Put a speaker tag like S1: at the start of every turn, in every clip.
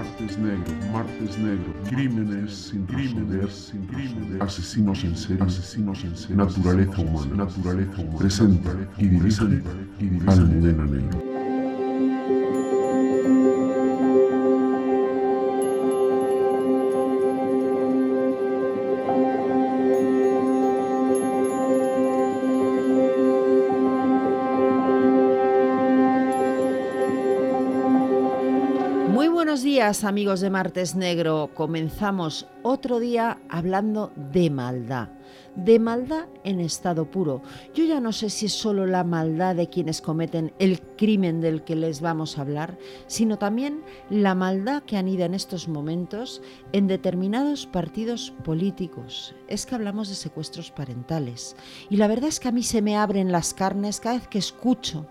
S1: martes negro, martes negro, crímenes sin crímenes, sin crímenes, asesinos en serie, asesinos en serie, naturaleza humana, naturaleza humana, presenta y dirige Almudena Negro.
S2: Amigos de Martes Negro, comenzamos otro día hablando de maldad, de maldad en estado puro. Yo ya no sé si es solo la maldad de quienes cometen el crimen del que les vamos a hablar, sino también la maldad que anida en estos momentos en determinados partidos políticos. Es que hablamos de secuestros parentales y la verdad es que a mí se me abren las carnes cada vez que escucho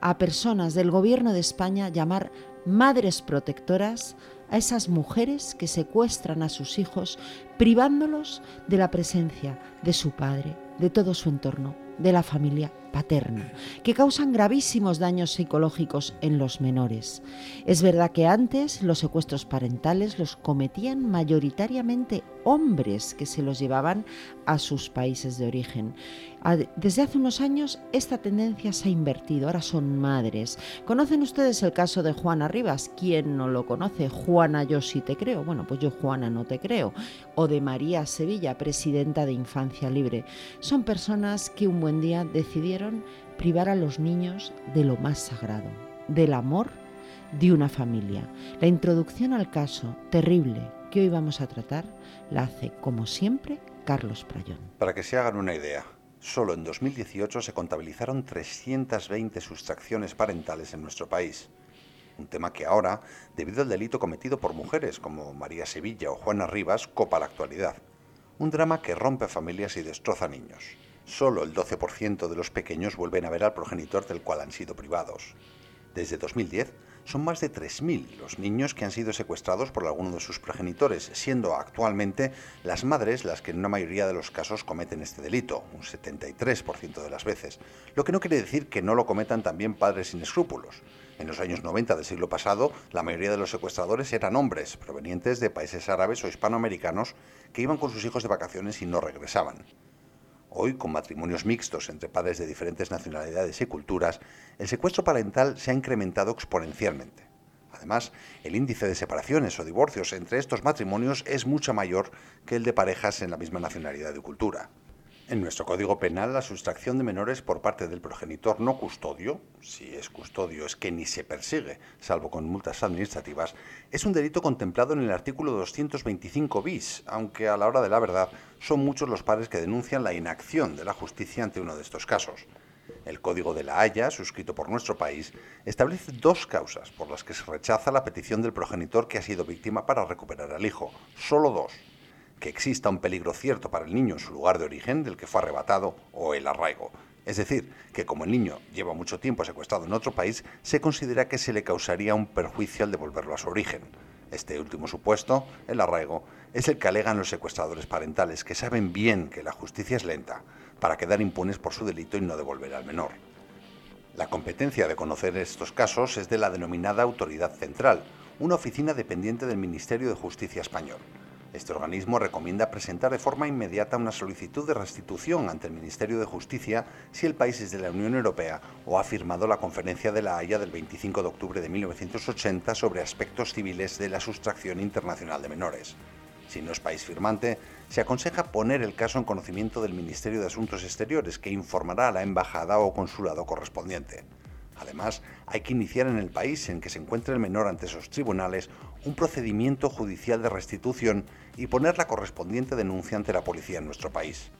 S2: a personas del gobierno de España llamar madres protectoras a esas mujeres que secuestran a sus hijos privándolos de la presencia de su padre, de todo su entorno, de la familia paterna, que causan gravísimos daños psicológicos en los menores. Es verdad que antes los secuestros parentales los cometían mayoritariamente hombres que se los llevaban a sus países de origen. Desde hace unos años esta tendencia se ha invertido, ahora son madres. ¿Conocen ustedes el caso de Juana Rivas? ¿Quién no lo conoce? Juana, yo sí te creo. Bueno, pues yo Juana no te creo. O de María Sevilla, presidenta de Infancia Libre. Son personas que un buen día decidieron privar a los niños de lo más sagrado, del amor de una familia. La introducción al caso terrible que hoy vamos a tratar la hace, como siempre, Carlos Prayón.
S3: Para que se hagan una idea, solo en 2018 se contabilizaron 320 sustracciones parentales en nuestro país. Un tema que ahora, debido al delito cometido por mujeres como María Sevilla o Juana Rivas, copa la actualidad. Un drama que rompe familias y destroza niños. Solo el 12% de los pequeños vuelven a ver al progenitor del cual han sido privados. Desde 2010, son más de 3.000 los niños que han sido secuestrados por alguno de sus progenitores, siendo actualmente las madres las que en una mayoría de los casos cometen este delito, un 73% de las veces, lo que no quiere decir que no lo cometan también padres sin escrúpulos. En los años 90 del siglo pasado, la mayoría de los secuestradores eran hombres, provenientes de países árabes o hispanoamericanos, que iban con sus hijos de vacaciones y no regresaban. Hoy, con matrimonios mixtos entre padres de diferentes nacionalidades y culturas, el secuestro parental se ha incrementado exponencialmente. Además, el índice de separaciones o divorcios entre estos matrimonios es mucho mayor que el de parejas en la misma nacionalidad y cultura. En nuestro Código Penal, la sustracción de menores por parte del progenitor no custodio, si es custodio es que ni se persigue, salvo con multas administrativas, es un delito contemplado en el artículo 225 bis, aunque a la hora de la verdad son muchos los padres que denuncian la inacción de la justicia ante uno de estos casos. El Código de la Haya, suscrito por nuestro país, establece dos causas por las que se rechaza la petición del progenitor que ha sido víctima para recuperar al hijo. Solo dos que exista un peligro cierto para el niño en su lugar de origen del que fue arrebatado o el arraigo. Es decir, que como el niño lleva mucho tiempo secuestrado en otro país, se considera que se le causaría un perjuicio al devolverlo a su origen. Este último supuesto, el arraigo, es el que alegan los secuestradores parentales, que saben bien que la justicia es lenta, para quedar impunes por su delito y no devolver al menor. La competencia de conocer estos casos es de la denominada Autoridad Central, una oficina dependiente del Ministerio de Justicia español. Este organismo recomienda presentar de forma inmediata una solicitud de restitución ante el Ministerio de Justicia si el país es de la Unión Europea o ha firmado la Conferencia de la Haya del 25 de octubre de 1980 sobre aspectos civiles de la sustracción internacional de menores. Si no es país firmante, se aconseja poner el caso en conocimiento del Ministerio de Asuntos Exteriores, que informará a la embajada o consulado correspondiente. Además, hay que iniciar en el país en que se encuentre el menor ante esos tribunales un procedimiento judicial de restitución y poner la correspondiente denuncia ante la policía en nuestro país.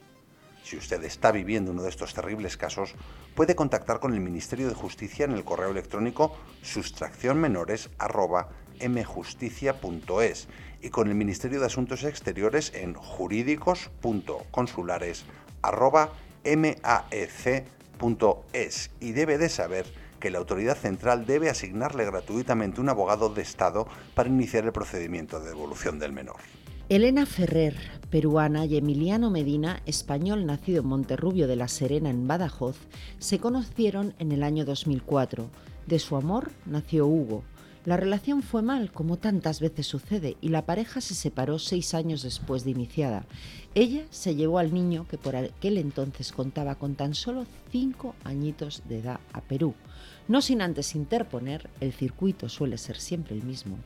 S3: Si usted está viviendo uno de estos terribles casos, puede contactar con el Ministerio de Justicia en el correo electrónico sustraccionmenores.mjusticia.es y con el Ministerio de Asuntos Exteriores en jurídicos.consulares.maec.es y debe de saber que la autoridad central debe asignarle gratuitamente un abogado de Estado para iniciar el procedimiento de devolución del menor.
S2: Elena Ferrer, peruana, y Emiliano Medina, español nacido en Monterrubio de la Serena, en Badajoz, se conocieron en el año 2004. De su amor nació Hugo. La relación fue mal, como tantas veces sucede, y la pareja se separó seis años después de iniciada. Ella se llevó al niño, que por aquel entonces contaba con tan solo cinco añitos de edad, a Perú. No sin antes interponer, el circuito suele ser siempre el mismo.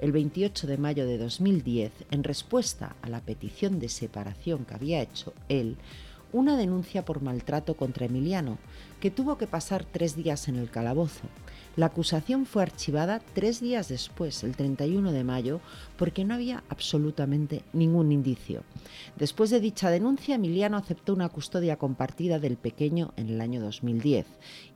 S2: El 28 de mayo de 2010, en respuesta a la petición de separación que había hecho él, una denuncia por maltrato contra Emiliano, que tuvo que pasar tres días en el calabozo. La acusación fue archivada tres días después, el 31 de mayo, porque no había absolutamente ningún indicio. Después de dicha denuncia, Emiliano aceptó una custodia compartida del pequeño en el año 2010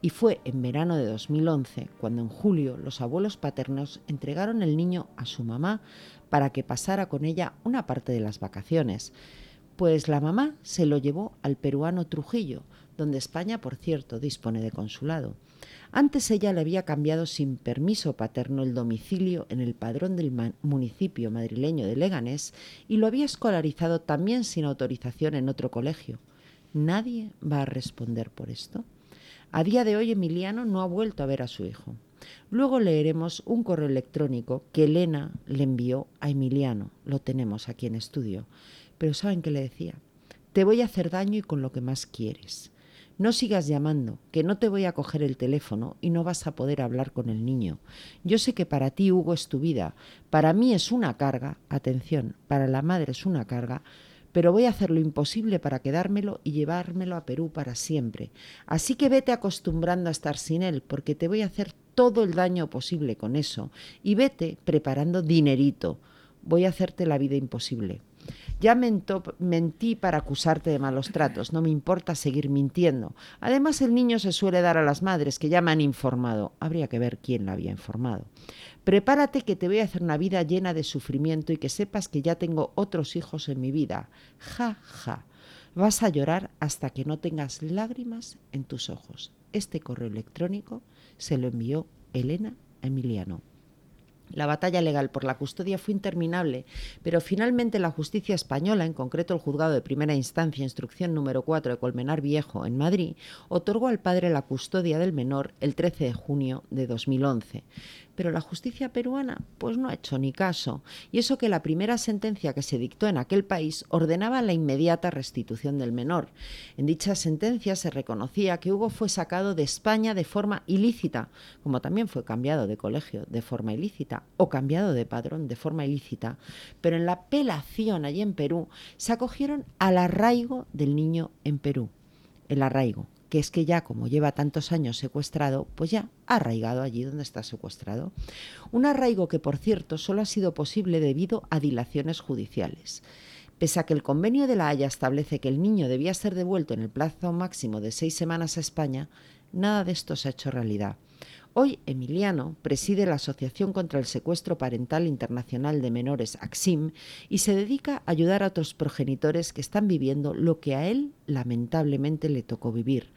S2: y fue en verano de 2011 cuando en julio los abuelos paternos entregaron el niño a su mamá para que pasara con ella una parte de las vacaciones. Pues la mamá se lo llevó al peruano Trujillo, donde España, por cierto, dispone de consulado. Antes ella le había cambiado sin permiso paterno el domicilio en el padrón del municipio madrileño de Leganés y lo había escolarizado también sin autorización en otro colegio. ¿Nadie va a responder por esto? A día de hoy Emiliano no ha vuelto a ver a su hijo. Luego leeremos un correo electrónico que Elena le envió a Emiliano. Lo tenemos aquí en estudio. Pero ¿saben qué le decía? Te voy a hacer daño y con lo que más quieres. No sigas llamando, que no te voy a coger el teléfono y no vas a poder hablar con el niño. Yo sé que para ti, Hugo, es tu vida. Para mí es una carga, atención, para la madre es una carga, pero voy a hacer lo imposible para quedármelo y llevármelo a Perú para siempre. Así que vete acostumbrando a estar sin él, porque te voy a hacer todo el daño posible con eso. Y vete preparando dinerito. Voy a hacerte la vida imposible. Ya mentí para acusarte de malos tratos, no me importa seguir mintiendo. Además, el niño se suele dar a las madres que ya me han informado. Habría que ver quién la había informado. Prepárate que te voy a hacer una vida llena de sufrimiento y que sepas que ya tengo otros hijos en mi vida. Ja, ja. Vas a llorar hasta que no tengas lágrimas en tus ojos. Este correo electrónico se lo envió Elena a Emiliano. La batalla legal por la custodia fue interminable, pero finalmente la justicia española, en concreto el juzgado de primera instancia, instrucción número 4 de Colmenar Viejo, en Madrid, otorgó al padre la custodia del menor el 13 de junio de 2011. Pero la justicia peruana pues no ha hecho ni caso, y eso que la primera sentencia que se dictó en aquel país ordenaba la inmediata restitución del menor. En dicha sentencia se reconocía que Hugo fue sacado de España de forma ilícita, como también fue cambiado de colegio de forma ilícita o cambiado de padrón de forma ilícita, pero en la apelación allí en Perú se acogieron al arraigo del niño en Perú. El arraigo, que es que ya como lleva tantos años secuestrado, pues ya ha arraigado allí donde está secuestrado. Un arraigo que, por cierto, solo ha sido posible debido a dilaciones judiciales. Pese a que el convenio de la Haya establece que el niño debía ser devuelto en el plazo máximo de seis semanas a España, nada de esto se ha hecho realidad. Hoy Emiliano preside la Asociación contra el Secuestro Parental Internacional de Menores, AXIM, y se dedica a ayudar a otros progenitores que están viviendo lo que a él lamentablemente le tocó vivir.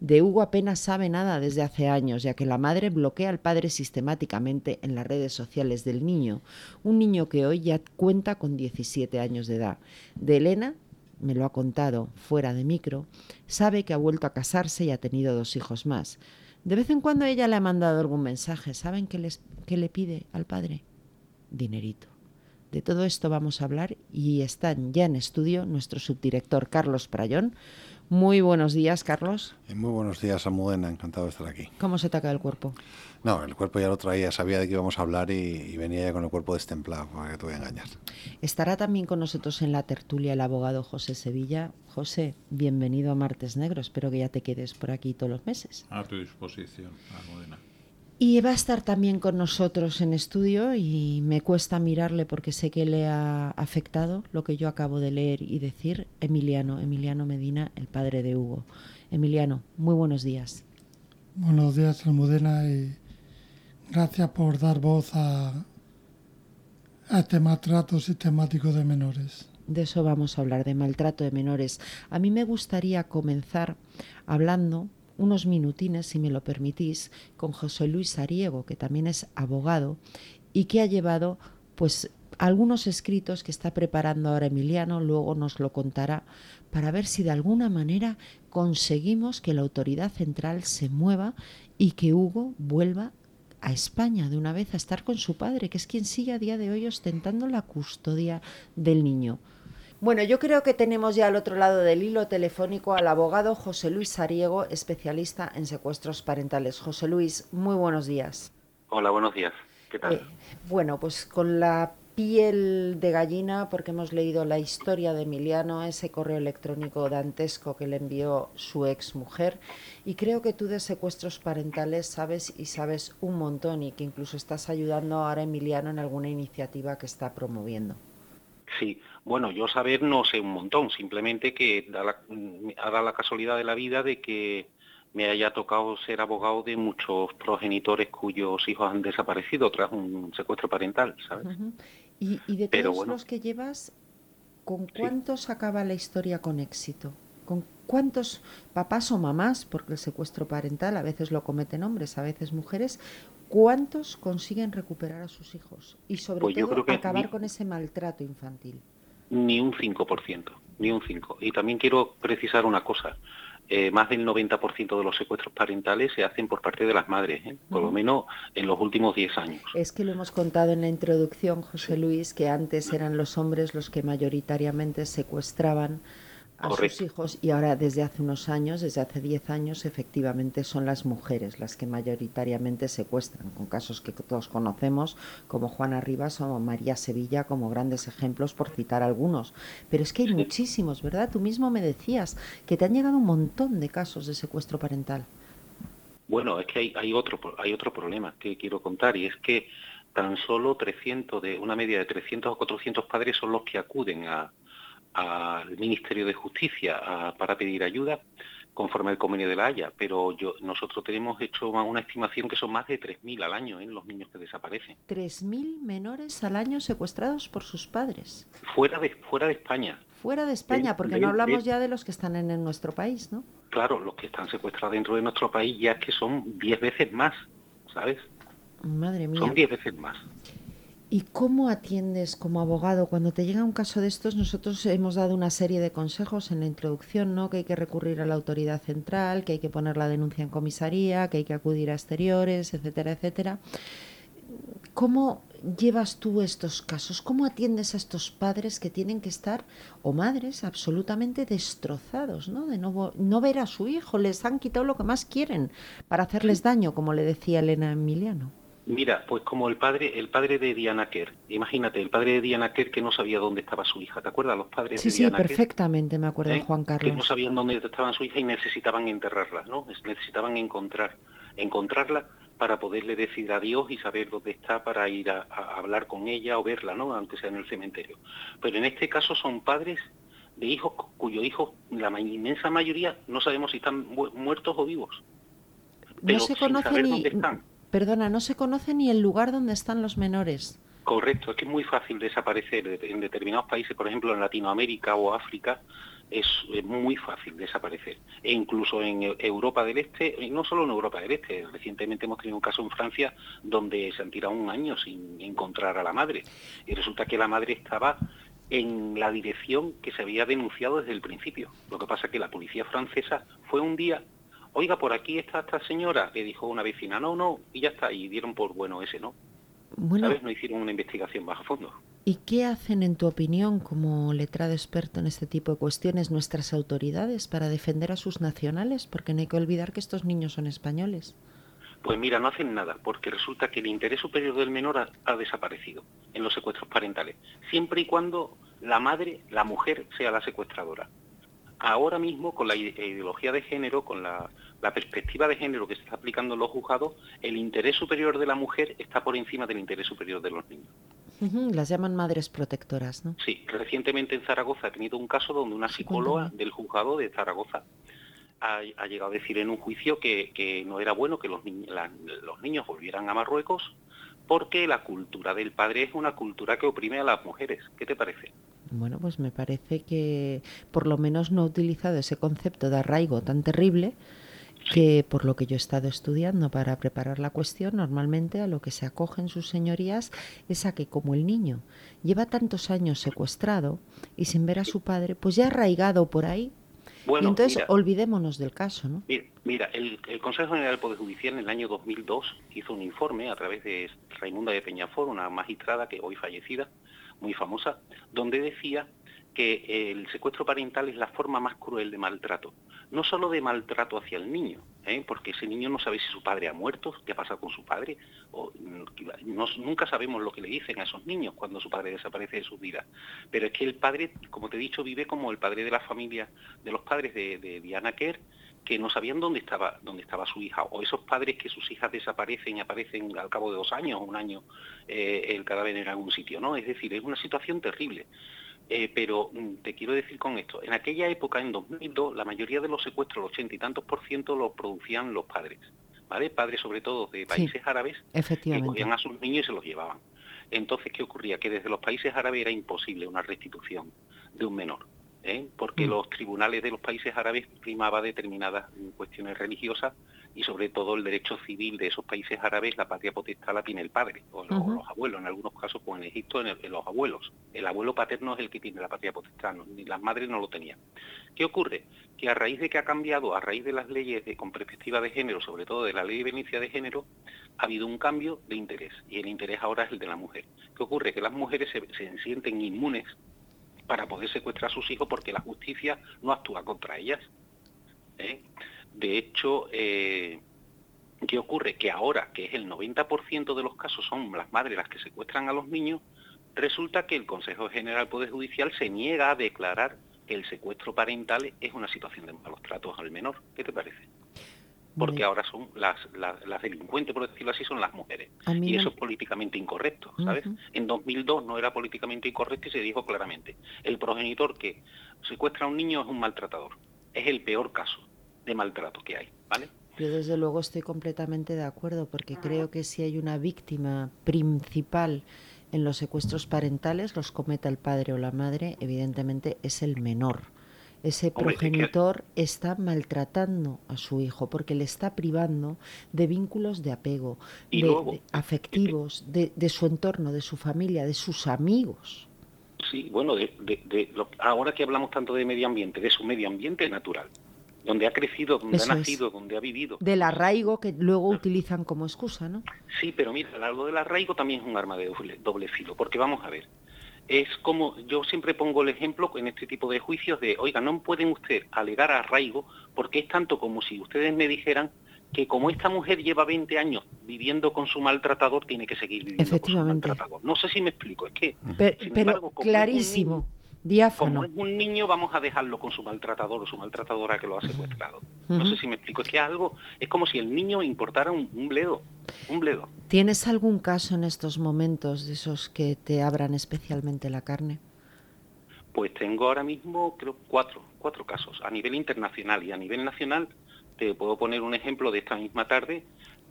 S2: De Hugo apenas sabe nada desde hace años, ya que la madre bloquea al padre sistemáticamente en las redes sociales del niño, un niño que hoy ya cuenta con 17 años de edad. De Elena me lo ha contado fuera de micro, sabe que ha vuelto a casarse y ha tenido dos hijos más. De vez en cuando ella le ha mandado algún mensaje. ¿Saben qué, les, le pide al padre? Dinerito. De todo esto vamos a hablar y están ya en estudio nuestro subdirector Carlos Prayón. Muy buenos días, Carlos.
S3: Eh, muy buenos días, Amudena. Encantado de estar aquí.
S2: ¿Cómo se te ha el cuerpo?
S3: No, el cuerpo ya lo traía, sabía de qué íbamos a hablar y, venía ya con el cuerpo destemplado, para que te voy a engañar.
S2: Estará también con nosotros en la tertulia el abogado José Sevilla. José, bienvenido a Martes Negro. Espero que ya te quedes por aquí todos los meses.
S4: A tu disposición, Almudena.
S2: Y va a estar también con nosotros en estudio y me cuesta mirarle porque sé que le ha afectado lo que yo acabo de leer y decir Emiliano, Emiliano Medina, el padre de Hugo. Emiliano, muy buenos días.
S5: Buenos días, Almudena, y Gracias por dar voz a, este maltrato sistemático de menores.
S2: De eso vamos a hablar, de maltrato de menores. A mí me gustaría comenzar hablando unos minutines, si me lo permitís, con José Luis Ariego, que también es abogado y que ha llevado pues algunos escritos que está preparando ahora Emiliano, luego nos lo contará, para ver si de alguna manera conseguimos que la autoridad central se mueva y que Hugo vuelva a España de una vez a estar con su padre, que es quien sigue a día de hoy ostentando la custodia del niño. Bueno, yo creo que tenemos ya al otro lado del hilo telefónico al abogado José Luis Sariego, especialista en secuestros parentales. José Luis, muy buenos días.
S6: Hola, buenos días. ¿Qué tal? Eh,
S2: bueno, pues con la piel de gallina porque hemos leído la historia de Emiliano, ese correo electrónico dantesco que le envió su ex mujer y creo que tú de secuestros parentales sabes y sabes un montón y que incluso estás ayudando ahora a Emiliano en alguna iniciativa que está promoviendo.
S6: Sí, bueno, yo saber no sé un montón, simplemente que da la, ha dado la casualidad de la vida de que me haya tocado ser abogado de muchos progenitores cuyos hijos han desaparecido tras un secuestro parental, ¿sabes?
S2: y, de todos los que llevas, ¿con cuántos acaba la historia con éxito? ¿Con cuántos papás o mamás, porque el secuestro parental a veces lo cometen hombres, a veces mujeres, cuántos consiguen recuperar a sus hijos? Y sobre pues todo acabar con ese maltrato infantil.
S6: Ni un 5%, ni un 5%. Y también quiero precisar una cosa. Eh, más del 90% de los secuestros parentales se hacen por parte de las madres, ¿eh? por lo menos en los últimos 10 años.
S2: Es que lo hemos contado en la introducción, José Luis, que antes eran los hombres los que mayoritariamente secuestraban a sus hijos y ahora desde hace unos años, desde hace 10 años, efectivamente son las mujeres las que mayoritariamente secuestran, con casos que todos conocemos como Juana Rivas o María Sevilla como grandes ejemplos por citar algunos. Pero es que hay muchísimos, ¿verdad? Tú mismo me decías que te han llegado un montón de casos de secuestro parental.
S6: Bueno, es que hay, hay otro hay otro problema que quiero contar y es que tan solo 300 de una media de 300 o 400 padres son los que acuden a, al Ministerio de Justicia para pedir ayuda conforme al convenio de la Haya, pero yo, nosotros tenemos hecho una estimación que son más de 3.000 al año ¿eh? los niños que desaparecen.
S2: 3.000 menores al año secuestrados por sus padres.
S6: Fuera de, fuera de España.
S2: Fuera de España, porque no hablamos ya de los que están en, nuestro país, ¿no?
S6: Claro, los que están secuestrados dentro de nuestro país ya es que son 10 veces más, ¿sabes?
S2: Madre mía.
S6: Son 10 veces más.
S2: ¿Y cómo atiendes como abogado cuando te llega un caso de estos? Nosotros hemos dado una serie de consejos en la introducción, ¿no? Que hay que recurrir a la autoridad central, que hay que poner la denuncia en comisaría, que hay que acudir a exteriores, etcétera, etcétera. ¿Cómo llevas tú estos casos? ¿Cómo atiendes a estos padres que tienen que estar, o madres, absolutamente destrozados, ¿no? De no, no ver a su hijo, les han quitado lo que más quieren para hacerles daño, como le decía Elena Emiliano.
S6: Mira, pues como el padre, el padre de Diana Kerr. Imagínate, el padre de Diana Kerr que no sabía dónde estaba su hija. ¿Te acuerdas? Los padres
S2: sí,
S6: de Diana
S2: Sí, perfectamente me acuerdo, ¿Eh? Juan Carlos.
S6: Que no sabían dónde estaba su hija y necesitaban enterrarla, ¿no? Necesitaban encontrar, encontrarla para poderle decir adiós y saber dónde está para ir a, hablar con ella o verla, ¿no? Aunque sea en el cementerio. Pero en este caso son padres de hijos cuyos hijos, la inmensa mayoría, no sabemos si están muertos o vivos.
S2: no se ni, están Perdona, no se conoce ni el lugar donde están los menores.
S6: Correcto, es que es muy fácil desaparecer en determinados países, por ejemplo en Latinoamérica o África, es, muy fácil desaparecer. E incluso en Europa del Este, y no solo en Europa del Este, recientemente hemos tenido un caso en Francia donde se han tirado un año sin encontrar a la madre. Y resulta que la madre estaba en la dirección que se había denunciado desde el principio. Lo que pasa es que la policía francesa fue un día oiga, por aquí está esta señora, le dijo una vecina, no, no, y ya está, y dieron por bueno ese, ¿no? Bueno, ¿Sabes? No hicieron una investigación bajo fondo.
S2: ¿Y qué hacen, en tu opinión, como letrado experto en este tipo de cuestiones, nuestras autoridades para defender a sus nacionales? Porque no hay que olvidar que estos niños son españoles.
S6: Pues mira, no hacen nada, porque resulta que el interés superior del menor ha, ha, desaparecido en los secuestros parentales, siempre y cuando la madre, la mujer, sea la secuestradora ahora mismo con la ideología de género, con la, perspectiva de género que se está aplicando en los juzgados, el interés superior de la mujer está por encima del interés superior de los niños.
S2: las llaman madres protectoras, ¿no?
S6: Sí, recientemente en Zaragoza ha tenido un caso donde una psicóloga del juzgado de Zaragoza ha, llegado a decir en un juicio que, no era bueno que los, los niños volvieran a Marruecos porque la cultura del padre es una cultura que oprime a las mujeres. ¿Qué te parece?
S2: Bueno, pues me parece que por lo menos no ha utilizado ese concepto de arraigo tan terrible que por lo que yo he estado estudiando para preparar la cuestión, normalmente a lo que se acogen sus señorías es a que como el niño lleva tantos años secuestrado y sin ver a su padre, pues ya arraigado por ahí, Bueno, y entonces olvidémonos del caso, ¿no?
S6: Mira, el, Consejo General del Poder Judicial en el año 2002 hizo un informe a través de Raimunda de Peñafor, una magistrada que hoy fallecida, muy famosa, donde decía que el secuestro parental es la forma más cruel de maltrato. No solo de maltrato hacia el niño, ¿eh? porque ese niño no sabe si su padre ha muerto, qué ha pasado con su padre, o, nunca sabemos lo que le dicen a esos niños cuando su padre desaparece de sus vidas. Pero es que el padre, como te he dicho, vive como el padre de la familia, de los padres de, Diana Kerr, que no sabían dónde estaba, dónde estaba su hija, o esos padres que sus hijas desaparecen y aparecen al cabo de dos años o un año eh, el cadáver en algún sitio, ¿no? Es decir, es una situación terrible. Eh, pero mm, te quiero decir con esto, en aquella época, en 2002, la mayoría de los secuestros, el ochenta y tantos por ciento, los producían los padres, ¿vale? Padres sobre todo de países árabes, que cogían a sus niños y se los llevaban. Entonces, ¿qué ocurría? Que desde los países árabes era imposible una restitución de un menor. ¿Eh? porque mm. los tribunales de los países árabes primaba determinadas cuestiones religiosas y sobre todo el derecho civil de esos países árabes, la patria potestad la tiene el padre o, los abuelos, en algunos casos como en Egipto en, los abuelos. El abuelo paterno es el que tiene la patria potestad, ni las madres no lo tenían. ¿Qué ocurre? Que a raíz de que ha cambiado, a raíz de las leyes de, con perspectiva de género, sobre todo de la ley de Venecia de género, ha habido un cambio de interés y el interés ahora es el de la mujer. ¿Qué ocurre? Que las mujeres se, se sienten inmunes para poder secuestrar a sus hijos porque la justicia no actúa contra ellas. ¿eh? De hecho, eh, ¿qué ocurre? Que ahora, que es el 90% de los casos son las madres las que secuestran a los niños, resulta que el Consejo General Poder Judicial se niega a declarar que el secuestro parental es una situación de malos tratos al menor. ¿Qué te parece? Porque ahora son las, las, delincuentes, por decirlo así, son las mujeres. Y eso es políticamente incorrecto, ¿sabes? En 2002 no era políticamente incorrecto y se dijo claramente, el progenitor que secuestra a un niño es un maltratador. Es el peor caso de maltrato que hay, ¿vale?
S2: Yo desde luego estoy completamente de acuerdo porque creo que si hay una víctima principal en los secuestros parentales, los cometa el padre o la madre, evidentemente es el menor. Ese progenitor está maltratando a su hijo porque le está privando de vínculos de apego, de, afectivos, de, su entorno, de su familia, de sus amigos.
S6: Sí, bueno, ahora que hablamos tanto de medio ambiente, de su medio ambiente natural donde ha crecido, donde ha nacido, donde ha vivido.
S2: Del arraigo que luego utilizan como excusa, ¿no?
S6: Sí, pero mira, algo del arraigo también es un arma de doble, filo, porque vamos a ver, es como, yo siempre pongo el ejemplo en este tipo de juicios de, oiga, no pueden usted alegar arraigo porque es tanto como si ustedes me dijeran que como esta mujer lleva 20 años viviendo con su maltratador, tiene que seguir viviendo con su maltratador. No sé si me explico, es que...
S2: Pero, clarísimo. Diáfano.
S6: Como es un niño, vamos a dejarlo con su maltratador o su maltratadora que lo ha secuestrado. No sé si me explico. Es que algo, es como si el niño importara un. Un bledo.
S2: ¿Tienes algún caso en estos momentos de esos que te abran especialmente la carne?
S6: Pues tengo ahora mismo, creo, cuatro, cuatro casos a nivel internacional y a nivel nacional. Te puedo poner un ejemplo de esta misma tarde,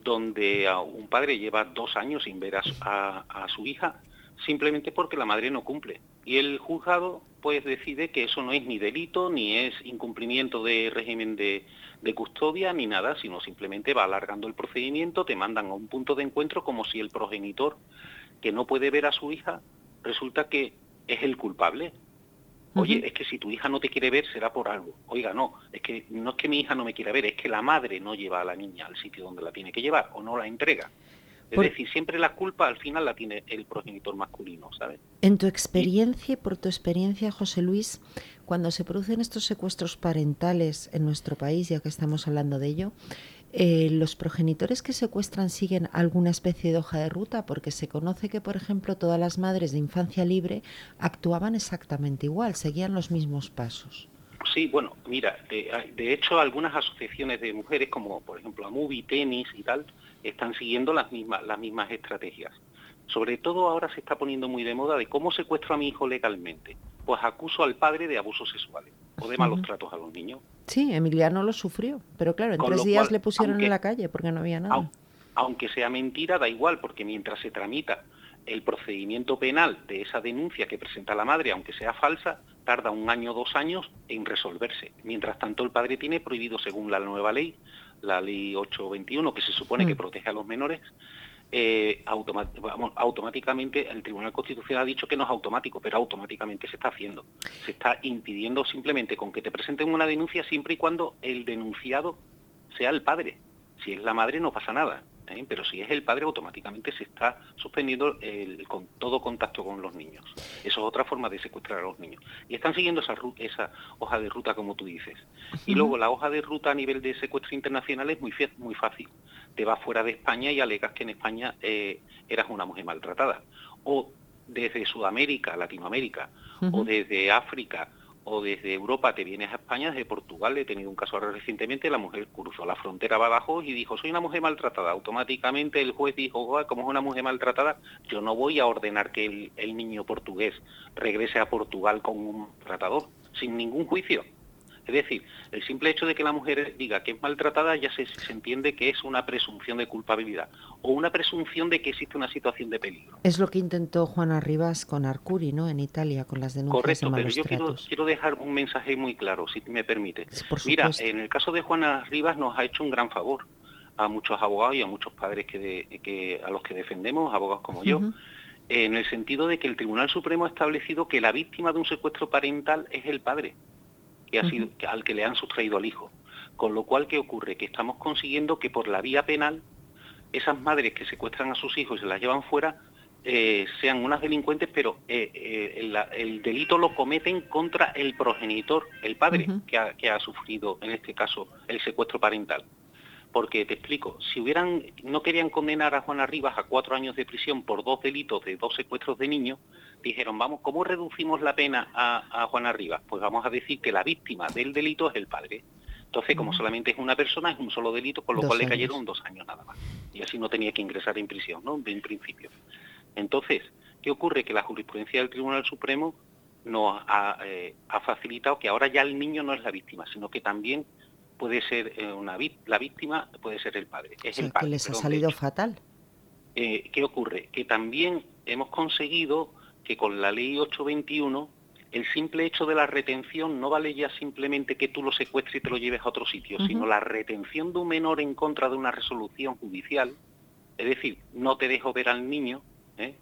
S6: donde un padre lleva dos años sin ver a su hija simplemente porque la madre no cumple. Y el juzgado pues decide que eso no es ni delito, ni es incumplimiento de régimen de, custodia, ni nada, sino simplemente va alargando el procedimiento, te mandan a un punto de encuentro como si el progenitor que no puede ver a su hija resulta que es el culpable. Oye, es que si tu hija no te quiere ver será por algo. Oiga, no, es que no es que mi hija no me quiera ver, es que la madre no lleva a la niña al sitio donde la tiene que llevar o no la entrega. Es decir, siempre la culpa al final la tiene el progenitor masculino, ¿sabes?
S2: En tu experiencia, y por tu experiencia, José Luis, cuando se producen estos secuestros parentales en nuestro país, ya que estamos hablando de ello, eh, ¿los progenitores que secuestran siguen alguna especie de hoja de ruta? Porque se conoce que, por ejemplo, todas las madres de infancia libre actuaban exactamente igual, seguían los mismos pasos.
S6: Sí, bueno, mira, de, hecho algunas asociaciones de mujeres, como por ejemplo Amubi, Tenis y tal, están siguiendo las mismas, las mismas estrategias. Sobre todo ahora se está poniendo muy de moda de cómo secuestro a mi hijo legalmente. Pues acuso al padre de abusos sexuales o de malos tratos a los niños.
S2: Sí, Emiliano lo sufrió, pero claro, en tres días le pusieron en la calle porque no había nada.
S6: Aunque sea mentira, da igual, porque mientras se tramita el procedimiento penal de esa denuncia que presenta la madre, aunque sea falsa, tarda un año o dos años en resolverse. Mientras tanto, el padre tiene prohibido, según la nueva ley, la ley 821, que se supone que mm. protege a los menores, eh, automáticamente el Tribunal Constitucional ha dicho que no es automático, pero automáticamente se está haciendo. Se está impidiendo simplemente con que te presenten una denuncia siempre y cuando el denunciado sea el padre. Si es la madre no pasa nada. ¿Eh? pero si es el padre automáticamente se está suspendiendo el, con todo contacto con los niños. Eso es otra forma de secuestrar a los niños. Y están siguiendo esa, esa hoja de ruta como tú dices. Y luego la hoja de ruta a nivel de secuestro internacional es muy, muy fácil. Te vas fuera de España y alegas que en España eh, eras una mujer maltratada. O desde Sudamérica, Latinoamérica, o desde África, o desde Europa te vienes a España, desde Portugal, he tenido un caso recientemente, la mujer cruzó la frontera abajo y dijo, soy una mujer maltratada. Automáticamente el juez dijo, como es una mujer maltratada, yo no voy a ordenar que el, el niño portugués regrese a Portugal con un tratador, sin ningún juicio. Es decir, el simple hecho de que la mujer diga que es maltratada ya se, entiende que es una presunción de culpabilidad o una presunción de que existe una situación de peligro.
S2: Es lo que intentó Juana Rivas con Arcuri, ¿no? En Italia, con las denuncias
S6: Correcto,
S2: de
S6: pero yo quiero, dejar un mensaje muy claro, si me permite. Mira, en el caso de Juana Rivas nos ha hecho un gran favor a muchos abogados y a muchos padres que, a los que defendemos, abogados como yo, en el sentido de que el Tribunal Supremo ha establecido que la víctima de un secuestro parental es el padre que ha sido, al que le han sustraído al hijo. Con lo cual, ¿qué ocurre? Que estamos consiguiendo que por la vía penal, esas madres que secuestran a sus hijos y se las llevan fuera, eh, sean unas delincuentes, pero eh, eh, el, delito lo cometen contra el progenitor, el padre, que, ha, que, ha, sufrido, en este caso, el secuestro parental. Porque te explico, si hubieran, no querían condenar a Juana Rivas a cuatro años de prisión por dos delitos de dos secuestros de niños, dijeron, vamos, ¿cómo reducimos la pena a, Juana Rivas? Pues vamos a decir que la víctima del delito es el padre. Entonces, como solamente es una persona, es un solo delito, con lo cual le cayeron dos años nada más. Y así no tenía que ingresar en prisión, ¿no? En principio. Entonces, ¿qué ocurre? Que la jurisprudencia del Tribunal Supremo nos ha, eh, facilitado que ahora ya el niño no es la víctima, sino que también puede ser eh, una la víctima, puede ser el padre. Es el padre,
S2: que les ha salido fatal.
S6: Eh, ¿Qué ocurre? Que también hemos conseguido que con la ley 821 el simple hecho de la retención no vale ya simplemente que tú lo secuestres y te lo lleves a otro sitio, sino la retención de un menor en contra de una resolución judicial, es decir, no te dejo ver al niño, ¿eh?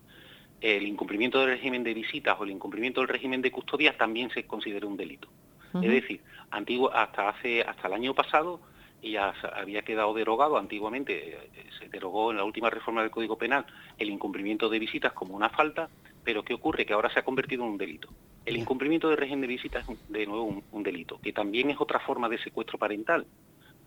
S6: el incumplimiento del régimen de visitas o el incumplimiento del régimen de custodia también se considera un delito. Es decir, antiguo, hasta hace hasta el año pasado ya había quedado derogado antiguamente, eh, se derogó en la última reforma del Código Penal el incumplimiento de visitas como una falta, pero ¿qué ocurre? Que ahora se ha convertido en un delito. El incumplimiento del régimen de visitas es de nuevo un, delito, que también es otra forma de secuestro parental,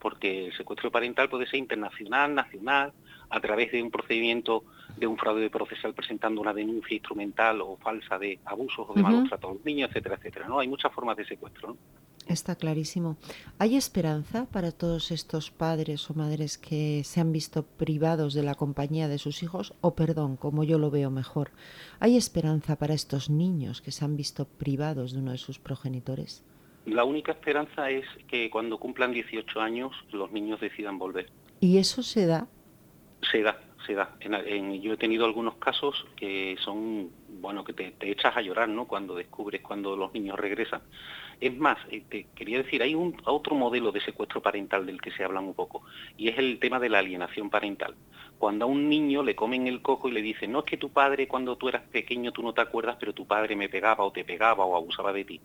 S6: porque el secuestro parental puede ser internacional, nacional, a través de un procedimiento de un fraude procesal presentando una denuncia instrumental o falsa de abusos o de malos tratos a los niños, etcétera, etcétera. ¿no? Hay muchas formas de secuestro. ¿no?
S2: Está clarísimo. ¿Hay esperanza para todos estos padres o madres que se han visto privados de la compañía de sus hijos? O perdón, como yo lo veo mejor, ¿hay esperanza para estos niños que se han visto privados de uno de sus progenitores?
S6: La única esperanza es que cuando cumplan 18 años los niños decidan volver.
S2: ¿Y eso se da?
S6: Se da, se da. yo he tenido algunos casos que son, bueno, que te, echas a llorar, ¿no? Cuando descubres cuando los niños regresan. Es más, eh, quería decir, hay un otro modelo de secuestro parental del que se habla un poco, y es el tema de la alienación parental. Cuando a un niño le comen el coco y le dicen, no es que tu padre cuando tú eras pequeño tú no te acuerdas, pero tu padre me pegaba o te pegaba o abusaba de ti.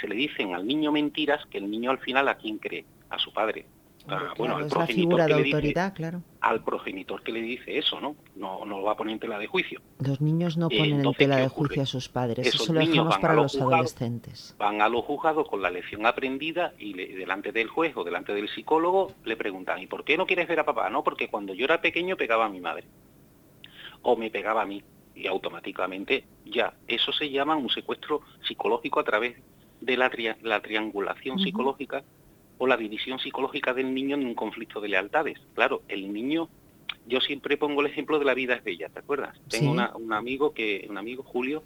S6: Se le dicen al niño mentiras que el niño al final a quién cree, a su padre.
S2: Ah, bueno, al progenitor que autoridad,
S6: claro. Al progenitor que le dice eso, ¿no? No, no lo va a poner en tela de juicio.
S2: Los niños no ponen en tela de juicio a sus padres, eso lo dejamos para los, adolescentes.
S6: Van a los juzgados con la lección aprendida y delante del juez o delante del psicólogo le preguntan, ¿y por qué no quieres ver a papá? No, porque cuando yo era pequeño pegaba a mi madre. O me pegaba a mí. Y automáticamente ya, eso se llama un secuestro psicológico a través de la, la triangulación psicológica o la división psicológica del niño en un conflicto de lealtades. Claro, el niño, yo siempre pongo el ejemplo de la vida es bella, ¿te acuerdas? Tengo un amigo que, un amigo Julio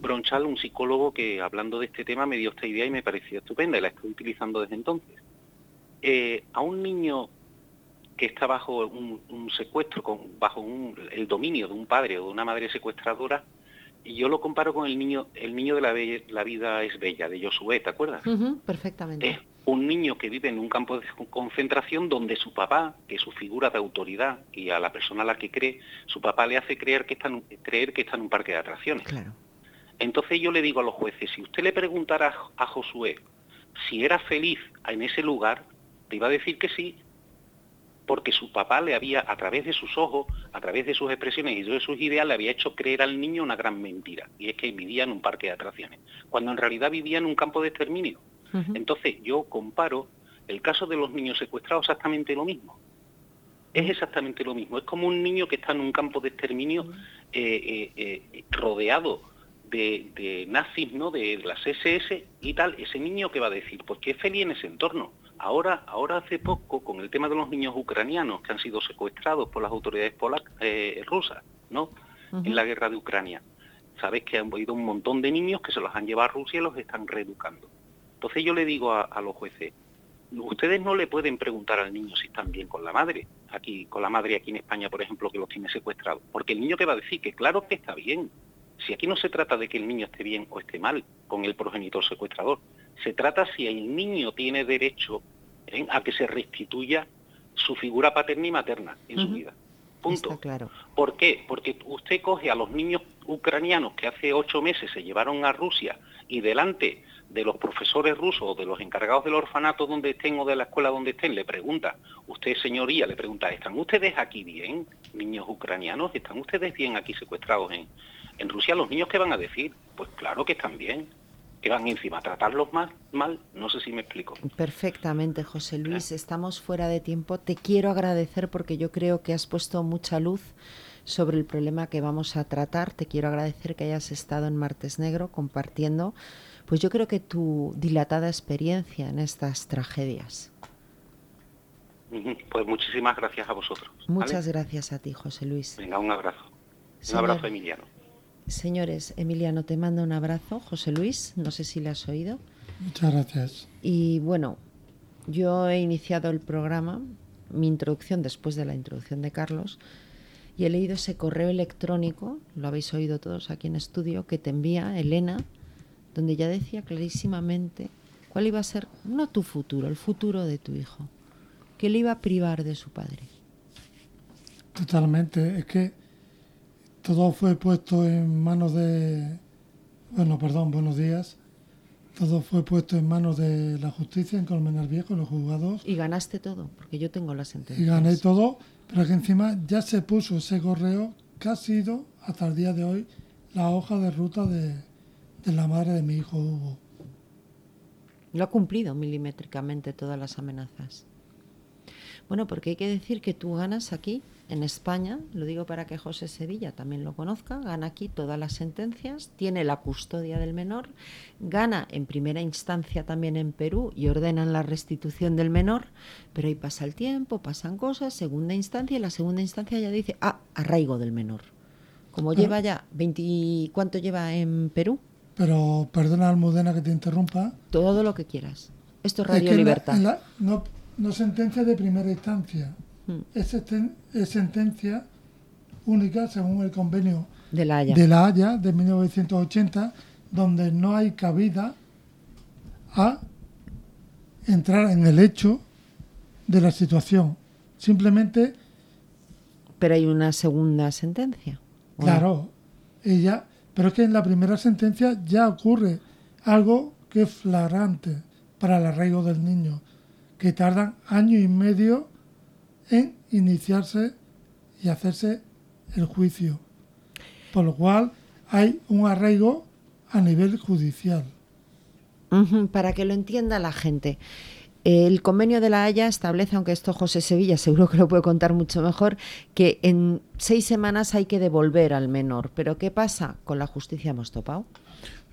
S6: Bronchal, un psicólogo que hablando de este tema me dio esta idea y me pareció estupenda y la estoy utilizando desde entonces. Eh, a un niño que está bajo un, secuestro, con, bajo el dominio de un padre o de una madre secuestradora, y yo lo comparo con el niño, el niño de la, la vida es bella, de Josué, ¿te acuerdas?
S2: perfectamente.
S6: Un niño que vive en un campo de concentración donde su papá, que es su figura de autoridad y a la persona a la que cree, su papá le hace creer que está en, creer que está en un parque de atracciones.
S2: Claro.
S6: Entonces yo le digo a los jueces, si usted le preguntara a Josué si era feliz en ese lugar, te iba a decir que sí, porque su papá le había, a través de sus ojos, a través de sus expresiones y de sus ideas, le había hecho creer al niño una gran mentira, y es que vivía en un parque de atracciones, cuando en realidad vivía en un campo de exterminio. Entonces yo comparo el caso de los niños secuestrados exactamente lo mismo. Es exactamente lo mismo. Es como un niño que está en un campo de exterminio eh, eh, eh, rodeado de, nazis, ¿no? De las SS y tal. Ese niño que va a decir, pues que es feliz en ese entorno. Ahora, ahora hace poco, con el tema de los niños ucranianos que han sido secuestrados por las autoridades polacas, rusas, ¿no? En la guerra de Ucrania. Sabes que han habido un montón de niños que se los han llevado a Rusia y los están reeducando. Entonces yo le digo a, los jueces, ustedes no le pueden preguntar al niño si están bien con la madre, aquí, con la madre aquí en España, por ejemplo, que los tiene secuestrados. Porque el niño que va a decir que claro que está bien. Si aquí no se trata de que el niño esté bien o esté mal con el progenitor secuestrador, se trata si el niño tiene derecho a que se restituya su figura paterna y materna en su vida. Punto.
S2: claro.
S6: ¿Por qué? Porque usted coge a los niños ucranianos que hace ocho meses se llevaron a Rusia y delante de los profesores rusos o de los encargados del orfanato donde estén o de la escuela donde estén, le pregunta, usted señoría, le pregunta, ¿están ustedes aquí bien, niños ucranianos? ¿Están ustedes bien aquí secuestrados en, en Rusia? ¿Los niños qué van a decir? Pues claro que están bien. Que van encima tratarlos más mal, no sé si me explico.
S2: Perfectamente, José Luis. ¿Eh? Estamos fuera de tiempo. Te quiero agradecer porque yo creo que has puesto mucha luz sobre el problema que vamos a tratar. Te quiero agradecer que hayas estado en Martes Negro compartiendo pues yo creo que tu dilatada experiencia en estas tragedias.
S6: Pues muchísimas gracias a vosotros.
S2: Muchas gracias a ti, José Luis.
S6: Venga, un abrazo. un abrazo, Emiliano.
S2: Señores, Emiliano, te mando un abrazo. José Luis, no sé si le has oído.
S5: Muchas gracias.
S2: Y bueno, yo he iniciado el programa, mi introducción después de la introducción de Carlos, y he leído ese correo electrónico, lo habéis oído todos aquí en estudio, que te envía Elena donde ya decía clarísimamente cuál iba a ser, no tu futuro, el futuro de tu hijo, que le iba a privar de su padre.
S5: Totalmente, es que todo fue puesto en manos de, bueno, perdón, buenos días, todo fue puesto en manos de la justicia en Colmenar Viejo, los juzgados.
S2: Y ganaste todo, porque yo tengo la sentencia.
S5: Y gané todo, pero que encima ya se puso ese correo que ha sido, hasta el día de hoy, la hoja de ruta de, la madre de mi hijo Hugo.
S2: Lo ha cumplido milimétricamente todas las amenazas. Bueno, porque hay que decir que tú ganas aquí, en España, lo digo para que José Sevilla también lo conozca, gana aquí todas las sentencias, tiene la custodia del menor, gana en primera instancia también en Perú y ordenan la restitución del menor, pero ahí pasa el tiempo, pasan cosas, segunda instancia y la segunda instancia ya dice, ah, arraigo del menor. Como lleva ya 20, ¿cuánto lleva en Perú?
S5: Pero perdona, Almudena, que te interrumpa.
S2: Todo lo que quieras. Esto es Radio Libertad.
S5: no, no sentencia de primera instancia. Hmm. Es, sentencia única según el convenio
S2: de la, Haya.
S5: de la Haya de 1980, donde no hay cabida a entrar en el hecho de la situación. Simplemente.
S2: Pero hay una segunda sentencia.
S5: Claro, ella pero es que en la primera sentencia ya ocurre algo que es flagrante para el arraigo del niño, que tardan año y medio en iniciarse y hacerse el juicio. Por lo cual hay un arraigo a nivel judicial.
S2: para que lo entienda la gente. El convenio de la Haya establece, aunque esto José Sevilla seguro que lo puede contar mucho mejor, que en seis semanas hay que devolver al menor. Pero ¿qué pasa? Con la justicia hemos topado.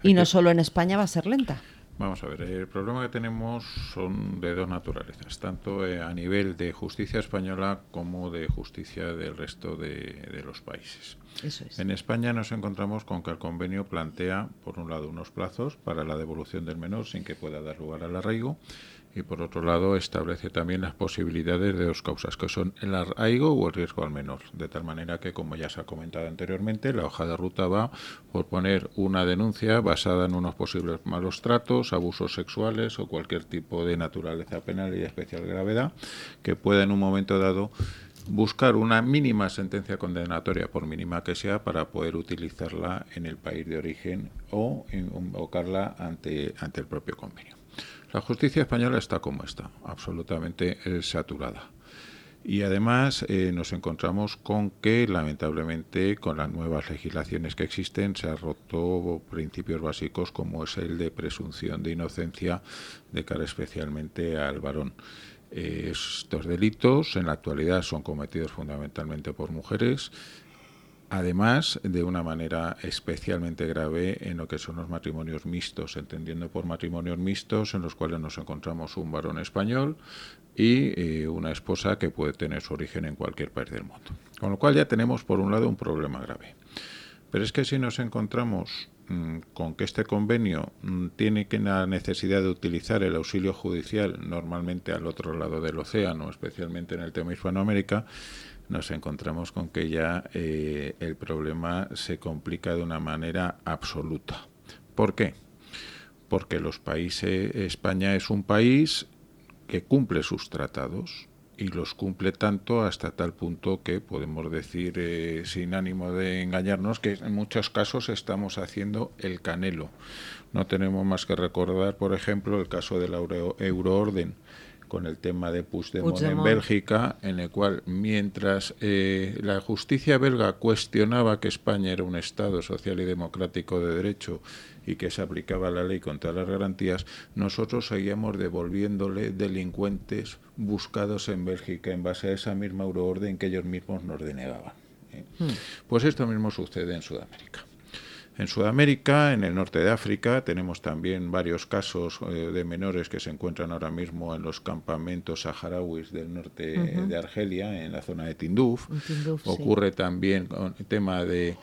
S2: Y no solo en España va a ser lenta.
S4: Vamos a ver, el problema que tenemos son de dos naturalezas, tanto eh, a nivel de justicia española como de justicia del resto de, los países.
S2: Eso es.
S4: En España nos encontramos con que el convenio plantea, por un lado, unos plazos para la devolución del menor sin que pueda dar lugar al arraigo y por otro lado establece también las posibilidades de dos causas, que son el arraigo o el riesgo al menor, de tal manera que, como ya se ha comentado anteriormente, la hoja de ruta va por poner una denuncia basada en unos posibles malos tratos, abusos sexuales o cualquier tipo de naturaleza penal y de especial gravedad que pueda en un momento dado buscar una mínima sentencia condenatoria, por mínima que sea, para poder utilizarla en el país de origen o invocarla ante, ante el propio convenio. La justicia española está como está, absolutamente eh, saturada. Y además eh, nos encontramos con que, lamentablemente, con las nuevas legislaciones que existen, se han roto principios básicos como es el de presunción de inocencia de cara especialmente al varón. Eh, estos delitos en la actualidad son cometidos fundamentalmente por mujeres además de una manera especialmente grave en lo que son los matrimonios mixtos, entendiendo por matrimonios mixtos en los cuales nos encontramos un varón español y eh, una esposa que puede tener su origen en cualquier país del mundo. Con lo cual ya tenemos por un lado un problema grave. Pero es que si nos encontramos con que este convenio mm, tiene que la necesidad de utilizar el auxilio judicial normalmente al otro lado del océano, especialmente en el tema Hispanoamérica, nos encontramos con que ya eh, el problema se complica de una manera absoluta. ¿Por qué? Porque los países, España es un país que cumple sus tratados y los cumple tanto hasta tal punto que podemos decir, eh, sin ánimo de engañarnos, que en muchos casos estamos haciendo el canelo. No tenemos más que recordar, por ejemplo, el caso del euroorden con el tema de Puigdemont, en Bélgica, en el cual mientras eh, la justicia belga cuestionaba que España era un Estado social y democrático de derecho y que se aplicaba la ley con todas las garantías, nosotros seguíamos devolviéndole delincuentes buscados en Bélgica en base a esa misma euroorden que ellos mismos nos denegaban. ¿eh? Hmm. Pues esto mismo sucede en Sudamérica. En Sudamérica, en el norte de África, tenemos también varios casos eh, de menores que se encuentran ahora mismo en los campamentos saharauis del norte de Argelia, en la zona de Tinduf. Ocurre también con el tema de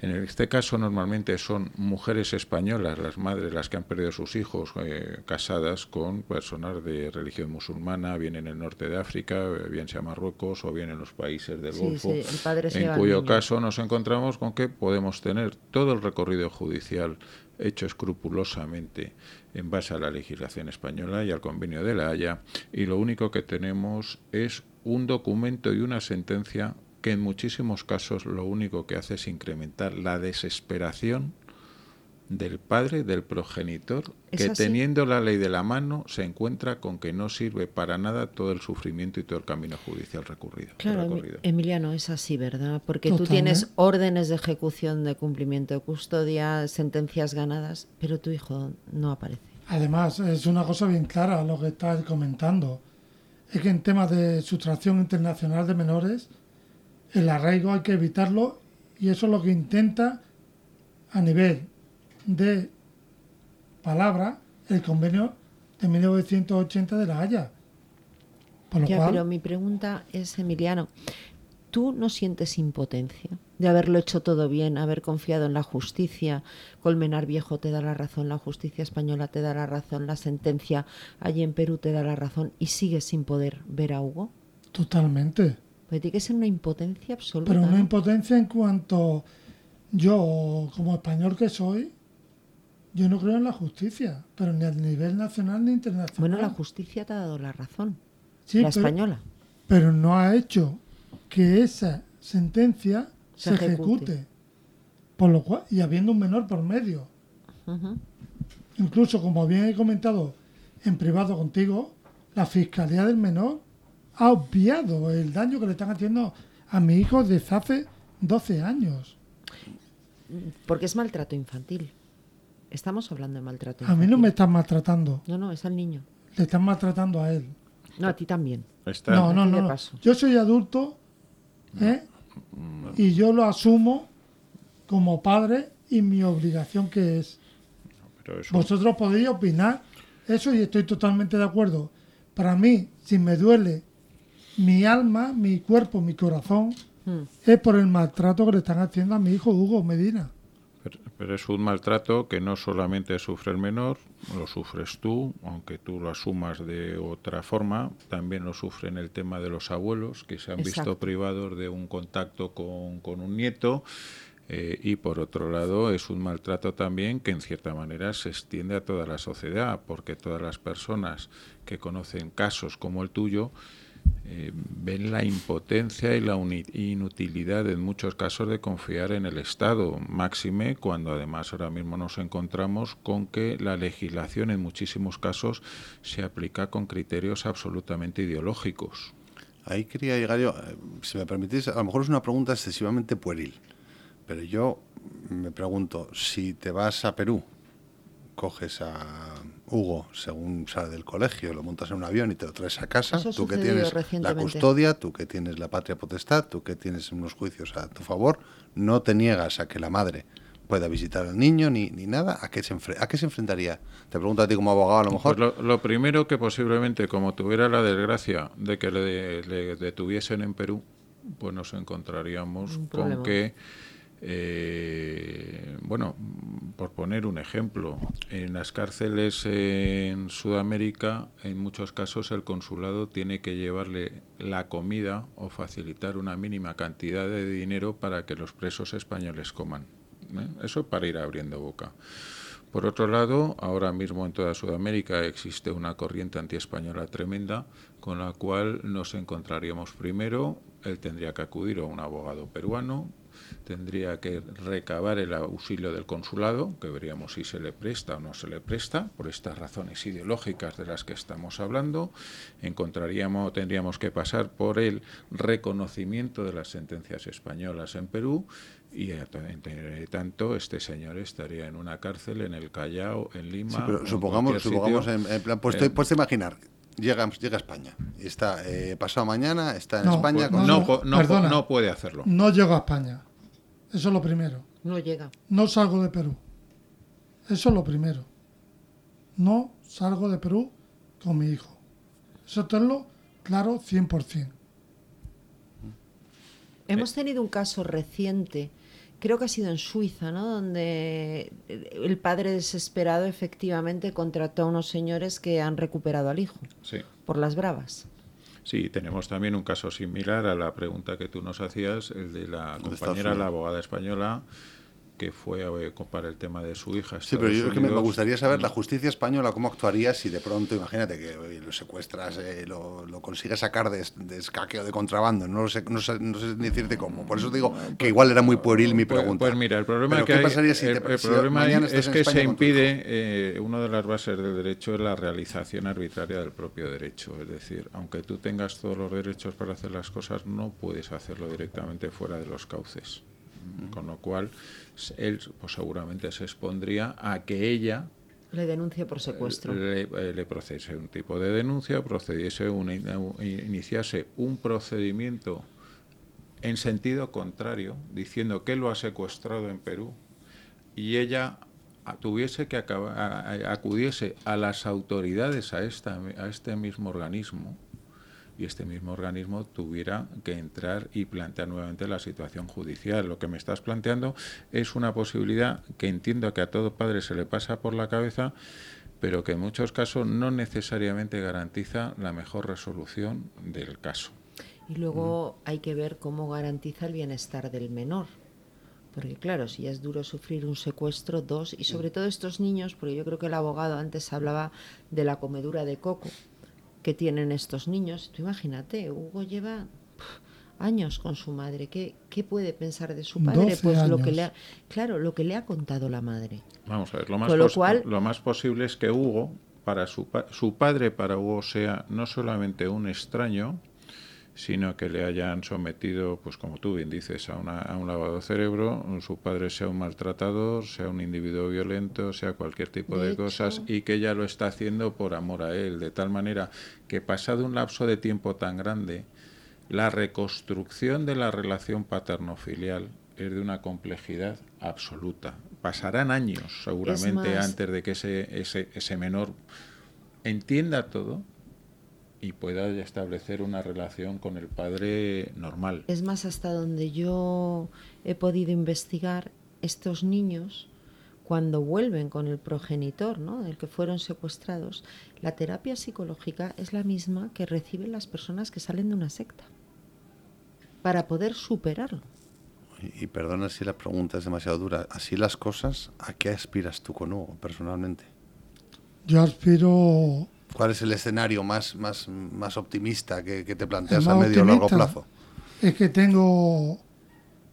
S4: en este caso normalmente son mujeres españolas, las madres, las que han perdido sus hijos eh, casadas con personas de religión musulmana, bien en el norte de África, bien sea Marruecos o bien en los países del Golfo, en cuyo caso nos encontramos con que podemos tener todo el recorrido judicial hecho escrupulosamente en base a la legislación española y al convenio de la Haya, y lo único que tenemos es un documento y una sentencia que en muchísimos casos lo único que hace es incrementar la desesperación del padre, del progenitor, que teniendo la ley de la mano se encuentra con que no sirve para nada todo el sufrimiento y todo el camino judicial recurrido.
S2: Claro, Emiliano, es así, ¿verdad? Porque tú tienes órdenes de ejecución de cumplimiento de custodia, sentencias ganadas, pero tu hijo no aparece.
S5: Además, es una cosa bien clara lo que estás comentando. Es que en temas de sustracción internacional de menores, el arraigo hay que evitarlo y eso es lo que intenta a nivel de palabra el convenio de 1980 de la Haya.
S2: pero mi pregunta es, Emiliano, ¿tú no sientes impotencia de haberlo hecho todo bien, haber confiado en la justicia? Colmenar Viejo te da la razón, la justicia española te da la razón, la sentencia allí en Perú te da la razón y sigues sin poder ver a Hugo.
S5: Totalmente.
S2: Pues tiene que ser una impotencia absoluta.
S5: Pero una impotencia en cuanto yo, como español que soy, yo no creo en la justicia, pero ni a nivel nacional ni internacional.
S2: Bueno, la justicia te ha dado la razón, la española.
S5: Pero no ha hecho que esa sentencia se, ejecute. Por lo cual, y habiendo un menor por medio. Incluso, como bien he comentado en privado contigo, la Fiscalía del Menor ha obviado el daño que le están haciendo a mi hijo desde hace 12 años.
S2: Porque es maltrato infantil. Estamos hablando de maltrato
S5: infantil. A mí no me están maltratando.
S2: No, no, es al niño.
S5: Le están maltratando a él.
S2: No, a ti también.
S5: No, no, no, Yo soy adulto ¿eh? y yo lo asumo como padre y mi obligación que es. Vosotros podéis opinar eso y estoy totalmente de acuerdo. Para mí, si me duele mi alma, mi cuerpo, mi corazón, hmm. es por el maltrato que le están haciendo a mi hijo Hugo Medina.
S4: pero es un maltrato que no solamente sufre el menor, lo sufres tú, aunque tú lo asumas de otra forma, también lo sufren el tema de los abuelos, que se han visto privados de un contacto con, con un nieto. Eh, y por otro lado es un maltrato también que en cierta manera se extiende a toda la sociedad, porque todas las personas que conocen casos como el tuyo eh, ven la impotencia y la inutilidad en muchos casos de confiar en el Estado, máxime cuando además ahora mismo nos encontramos con que la legislación en muchísimos casos se aplica con criterios absolutamente ideológicos.
S7: Ahí quería llegar yo, eh, si me permitís, a lo mejor es una pregunta excesivamente pueril, pero yo me pregunto, si te vas a Perú, coges a Hugo, según sale del colegio, lo montas en un avión y te lo traes a casa, tú que tienes la custodia, tú que tienes la patria potestad, tú que tienes unos juicios a tu favor, no te niegas a que la madre pueda visitar al niño ni, ni nada, ¿a qué, se ¿a qué se enfrentaría? Te pregunto a ti como abogado a lo mejor.
S4: Pues lo, primero que posiblemente, como tuviera la desgracia de que le, detuviesen en Perú, pues nos encontraríamos con que eh, bueno, por poner un ejemplo, en las cárceles en Sudamérica, en muchos casos el consulado tiene que llevarle la comida o facilitar una mínima cantidad de dinero para que los presos españoles coman. ¿eh? Eso para ir abriendo boca. Por otro lado, ahora mismo en toda Sudamérica existe una corriente antiespañola tremenda con la cual nos encontraríamos primero, él tendría que acudir a un abogado peruano, tendría que recabar el auxilio del consulado, que veríamos si se le presta o no se le presta, por estas razones ideológicas de las que estamos hablando. Encontraríamos, tendríamos que pasar por el reconocimiento de las sentencias españolas en Perú y entre tanto este señor estaría en una cárcel en el Callao, en Lima.
S7: pero supongamos, supongamos en, plan, pues, te, puedes imaginar, llega, llega a España y está eh, pasado mañana, está en España.
S4: Pues, no, no, no, puede hacerlo.
S5: No llega a España. Eso es lo primero.
S2: No llega.
S5: No salgo de Perú. Eso es lo primero. No salgo de Perú con mi hijo. Eso tenlo claro 100%.
S2: Hemos tenido un caso reciente, creo que ha sido en Suiza, ¿no? Donde el padre desesperado efectivamente contrató a unos señores que han recuperado al hijo.
S4: Sí.
S2: Por las bravas.
S4: Sí, tenemos también un caso similar a la pregunta que tú nos hacías, el de la compañera, la abogada española, que fue para el tema de su hija.
S7: Sí, pero yo que me, gustaría saber la justicia española cómo actuaría si de pronto, imagínate que lo secuestras, eh, lo, lo, consigues sacar de, de escaqueo de contrabando, no, sé, no, sé, no sé decirte cómo. Por eso digo que igual era muy pueril mi pues, pregunta.
S4: Pues, mira, el problema, que el, problema es que se impide, eh, una de las bases del derecho es la realización arbitraria del propio derecho. Es decir, aunque tú tengas todos los derechos para hacer las cosas, no puedes hacerlo directamente fuera de los cauces. Con lo cual, él pues, seguramente se expondría a que ella
S2: le denuncie por secuestro.
S4: Le, eh, le procese un tipo de denuncia, procediese iniciase un procedimiento en sentido contrario, diciendo que lo ha secuestrado en Perú y ella tuviese que acudiese a las autoridades a, esta, a este mismo organismo y este mismo organismo tuviera que entrar y plantear nuevamente la situación judicial. Lo que me estás planteando es una posibilidad que entiendo que a todo padre se le pasa por la cabeza, pero que en muchos casos no necesariamente garantiza la mejor resolución del caso.
S2: Y luego hay que ver cómo garantiza el bienestar del menor. Porque claro, si es duro sufrir un secuestro, dos, y sobre todo estos niños, porque yo creo que el abogado antes hablaba de la comedura de coco que tienen estos niños. Tú imagínate, Hugo lleva años con su madre. ¿Qué, ¿Qué, puede pensar de su padre? Pues lo que le ha, claro, lo que le ha contado la madre.
S4: Vamos a ver, lo más, lo, cual, lo más posible es que Hugo, para su, su padre, para Hugo sea no solamente un extraño, sino que le hayan sometido, pues como tú bien dices, a, una, a un lavado de cerebro, su padre sea un maltratador, sea un individuo violento, sea cualquier tipo de, cosas, y que ella lo está haciendo por amor a él, de tal manera que pasado un lapso de tiempo tan grande, la reconstrucción de la relación paterno-filial es de una complejidad absoluta. Pasarán años seguramente antes de que ese, ese, ese menor entienda todo y pueda establecer una relación con el padre normal.
S2: Es más, hasta donde yo he podido investigar, estos niños cuando vuelven con el progenitor, ¿no? del que fueron secuestrados, la terapia psicológica es la misma que reciben las personas que salen de una secta para poder superarlo.
S7: Y, perdona si la pregunta es demasiado dura. Así las cosas, ¿a qué aspiras tú con Hugo personalmente?
S5: Yo aspiro...
S7: ¿Cuál es el escenario más, más, más optimista que, te planteas a medio o largo plazo?
S5: Es que tengo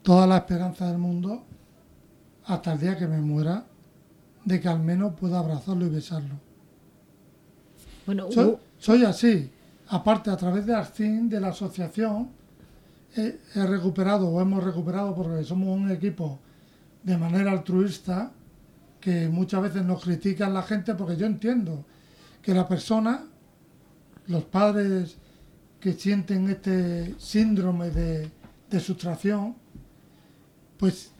S5: toda la esperanza del mundo hasta el día que me muera de que al menos pueda abrazarlo y besarlo. Bueno, soy, así. Aparte, a través de Arcin, de la asociación, he, recuperado o hemos recuperado, porque somos un equipo de manera altruista, que muchas veces nos critican la gente, porque yo entiendo que la persona, los padres que sienten este síndrome de, de sustracción, pues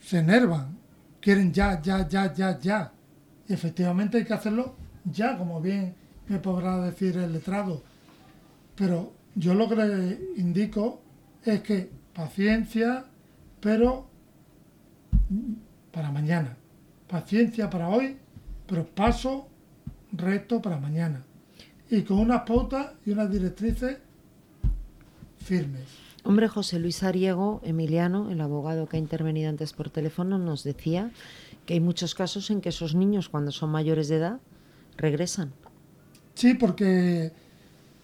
S5: se enervan, quieren ya, ya, ya, ya, ya. Y efectivamente hay que hacerlo ya, como bien me podrá decir el letrado. Pero yo lo que le indico es que paciencia, pero para mañana. Paciencia para hoy, pero paso recto para mañana. Y con unas pautas y unas directrices firmes.
S2: Hombre, José Luis Ariego, Emiliano, el abogado que ha intervenido antes por teléfono, nos decía que hay muchos casos en que esos niños, cuando son mayores de edad, regresan.
S5: Sí, porque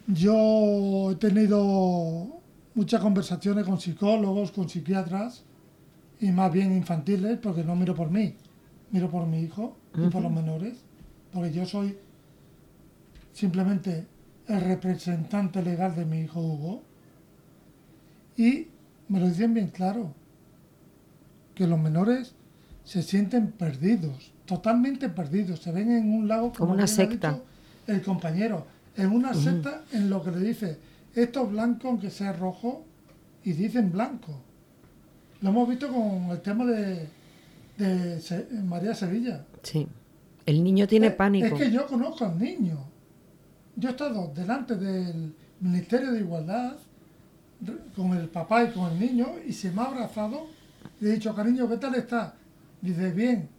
S5: yo he tenido muchas conversaciones con psicólogos, con psiquiatras, y más bien infantiles, porque no miro por mí, miro por mi hijo y por los menores, porque yo soy simplemente el representante legal de mi hijo Hugo y me lo dicen bien claro, que los menores se sienten perdidos, totalmente perdidos, se ven en un lago
S2: como, una secta.
S5: el compañero, en una secta en lo que le dice, esto es blanco aunque sea rojo, y dicen blanco. Lo hemos visto con el tema de, María Sevilla.
S2: Sí. El niño tiene pánico.
S5: Es que yo conozco al niño. Yo he estado delante del Ministerio de Igualdad con el papá y con el niño y se me ha abrazado. Le he dicho, cariño, ¿qué tal está? Dice, bien.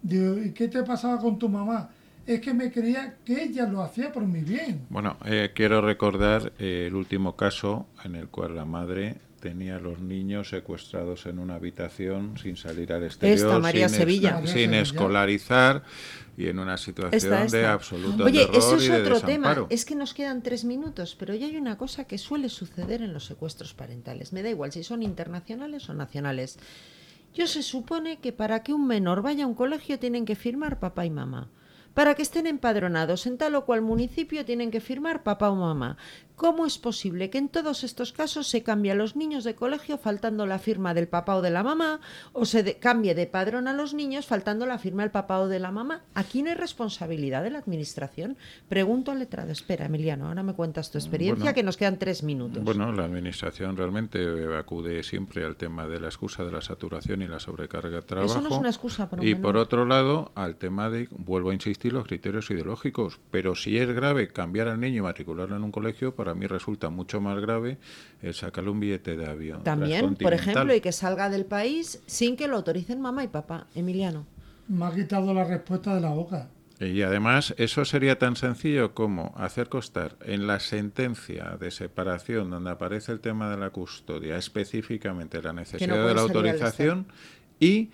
S5: Digo, ¿y qué te pasaba con tu mamá? Es que me creía que ella lo hacía por mi bien.
S4: Bueno, eh, quiero recordar eh, el último caso en el cual la madre tenía a los niños secuestrados en una habitación sin salir al exterior,
S2: María
S4: sin,
S2: Sevilla.
S4: sin escolarizar y en una situación de absoluto
S2: Oye, eso es
S4: otro
S2: tema. Es que nos quedan tres minutos, pero ya hay una cosa que suele suceder en los secuestros parentales. Me da igual si son internacionales o nacionales. Yo se supone que para que un menor vaya a un colegio tienen que firmar papá y mamá. Para que estén empadronados en tal o cual municipio tienen que firmar papá o mamá. ¿Cómo es posible que en todos estos casos se cambie a los niños de colegio faltando la firma del papá o de la mamá o se cambie de padrón a los niños faltando la firma del papá o de la mamá? Aquí no hay responsabilidad de la administración. Pregunto al letrado. Espera, Emiliano, ahora me cuentas tu experiencia que nos quedan tres minutos.
S4: Bueno, la administración realmente acude siempre al tema de la excusa de la saturación y la sobrecarga de trabajo.
S2: Eso no es una excusa
S4: Y por otro lado, al tema de, vuelvo a insistir, los criterios ideológicos. Pero si es grave cambiar al niño y matricularlo en un colegio, para mí resulta mucho más grave el sacarle un billete de avión.
S2: También, por ejemplo, y que salga del país sin que lo autoricen mamá y papá. Emiliano.
S5: Me ha quitado la respuesta de la boca.
S4: Y además, eso sería tan sencillo como hacer constar en la sentencia de separación, donde aparece el tema de la custodia, específicamente la necesidad de la autorización y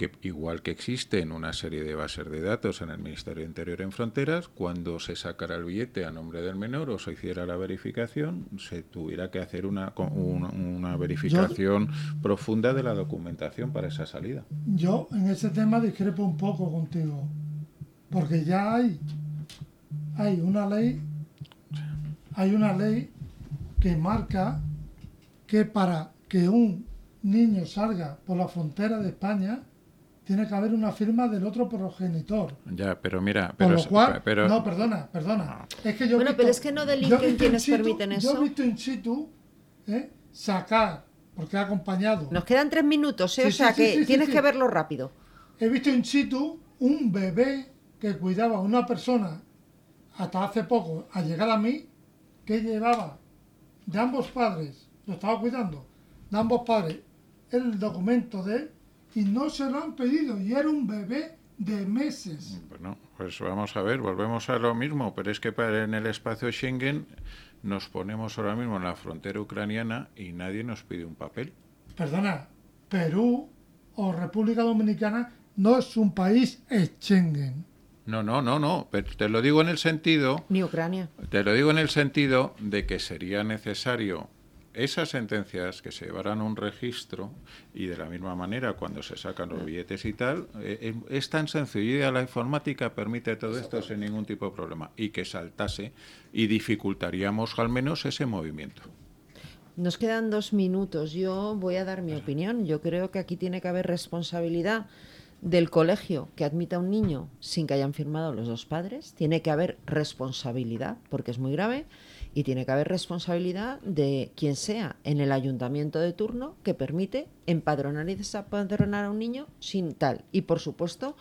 S4: que igual que existen una serie de bases de datos en el Ministerio de Interior en Fronteras, cuando se sacara el billete a nombre del menor o se hiciera la verificación, se tuviera que hacer una, una, verificación profunda de la documentación para esa salida.
S5: Yo en ese tema discrepo un poco contigo, porque ya hay, hay una ley, hay una ley que marca que para que un niño salga por la frontera de España tiene que haber una firma del otro progenitor.
S4: Ya, pero mira, pero,
S5: lo cual, no, perdona, perdona.
S2: Es que yo bueno, pero es que no delinquen quienes permiten eso.
S5: Yo he visto in situ ¿eh? sacar, porque ha acompañado.
S2: Nos quedan tres minutos, ¿eh? o sea que tienes que verlo rápido.
S5: He visto in situ un bebé que cuidaba a una persona hasta hace poco, a llegar a mí, que llevaba de ambos padres, lo estaba cuidando, de ambos padres, el documento de y no se lo han pedido y era un bebé de meses.
S4: Bueno, pues vamos a ver, volvemos a lo mismo, pero es que para en el espacio Schengen nos ponemos ahora mismo en la frontera ucraniana y nadie nos pide un papel.
S5: Perdona, Perú o República Dominicana no es un país Schengen.
S4: No, no, no, no, pero te lo digo en el sentido,
S2: Ni Ucrania.
S4: te lo digo en el sentido de que sería necesario esas sentencias que se llevaran a un registro y de la misma manera cuando se sacan los billetes y tal, eh, eh, es tan sencillo la informática permite todo esto sin ningún tipo de problema y que saltase y dificultaríamos al menos ese movimiento.
S2: Nos quedan dos minutos. Yo voy a dar mi opinión. Yo creo que aquí tiene que haber responsabilidad del colegio que admita a un niño sin que hayan firmado los dos padres. Tiene que haber responsabilidad, porque es muy grave, y tiene que haber responsabilidad de quien sea en el ayuntamiento de turno que permite empadronar y desempadronar a un niño sin tal. Y por supuesto,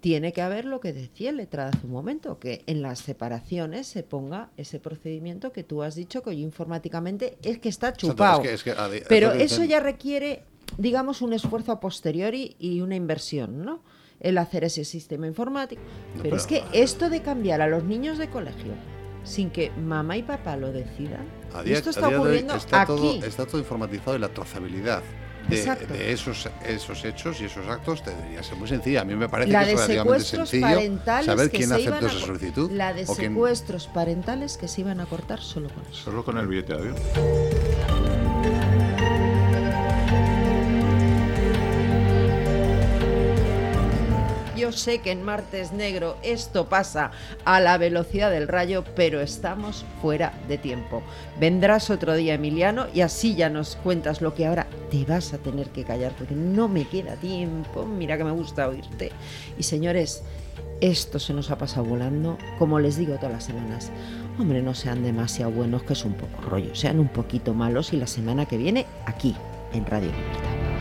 S2: tiene que haber lo que decía el letrado hace un momento, que en las separaciones se ponga ese procedimiento que tú has dicho que hoy informáticamente es que está chupado.
S7: es que- es que a di- es
S2: Pero eso ya requiere, digamos, un esfuerzo a posteriori y una inversión, ¿no? El hacer ese sistema informático. Pero,
S7: pero-
S2: es que esto de cambiar a los niños de colegio sin que mamá y papá lo decidan,
S7: A día,
S2: esto
S7: a
S2: está
S7: día de hoy
S2: ocurriendo
S7: está
S2: aquí.
S7: todo, está todo informatizado y la trazabilidad de, de esos, esos hechos y esos actos debería ser muy sencilla. A mí me parece
S2: la
S7: que
S2: de
S7: es relativamente
S2: secuestros
S7: sencillo
S2: parentales
S7: saber
S2: que
S7: quién
S2: se iban
S7: aceptó
S2: a
S7: esa solicitud.
S2: La de
S7: o quién-
S2: secuestros parentales que se iban a cortar solo con eso.
S4: Solo con el billete de avión.
S2: Yo sé que en Martes Negro esto pasa a la velocidad del rayo, pero estamos fuera de tiempo. Vendrás otro día, Emiliano, y así ya nos cuentas lo que ahora te vas a tener que callar, porque no me queda tiempo. Mira que me gusta oírte. Y señores, esto se nos ha pasado volando, como les digo todas las semanas. Hombre, no sean demasiado buenos, que es un poco rollo. Sean un poquito malos y la semana que viene aquí, en Radio Libertad.